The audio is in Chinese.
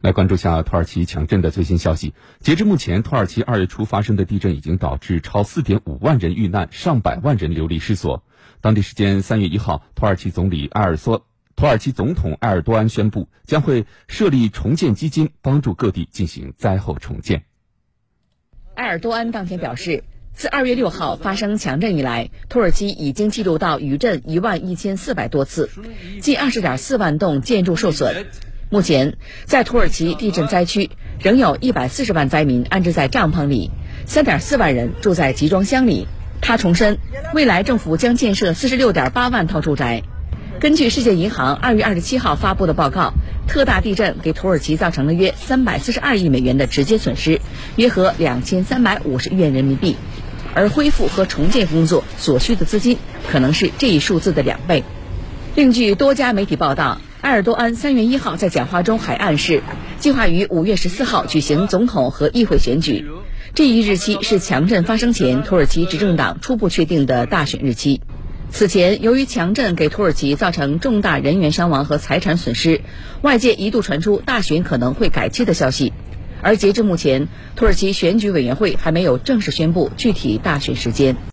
来关注下土耳其强震的最新消息。截至目前，土耳其二月初发生的地震已经导致超四点五万人遇难，上百万人流离失所。当地时间三月一号，土耳其总理埃尔索，土耳其总统埃尔多安宣布，将会设立重建基金，帮助各地进行灾后重建。埃尔多安当天表示，自二月六号发生强震以来，土耳其已经记录到余震一万一千四百多次，近二十点四万栋建筑受损。目前，在土耳其地震灾区，仍有一百四十万灾民安置在帐篷里，三点四万人住在集装箱里。他重申，未来政府将建设四十六点八万套住宅。根据世界银行二月二十七号发布的报告，特大地震给土耳其造成了约三百四十二亿美元的直接损失，约合两千三百五十亿元人民币，而恢复和重建工作所需的资金可能是这一数字的两倍。另据多家媒体报道。埃尔多安三月一号在讲话中还暗示，计划于五月十四号举行总统和议会选举，这一日期是强震发生前土耳其执政党初步确定的大选日期。此前，由于强震给土耳其造成重大人员伤亡和财产损失，外界一度传出大选可能会改期的消息。而截至目前，土耳其选举委员会还没有正式宣布具体大选时间。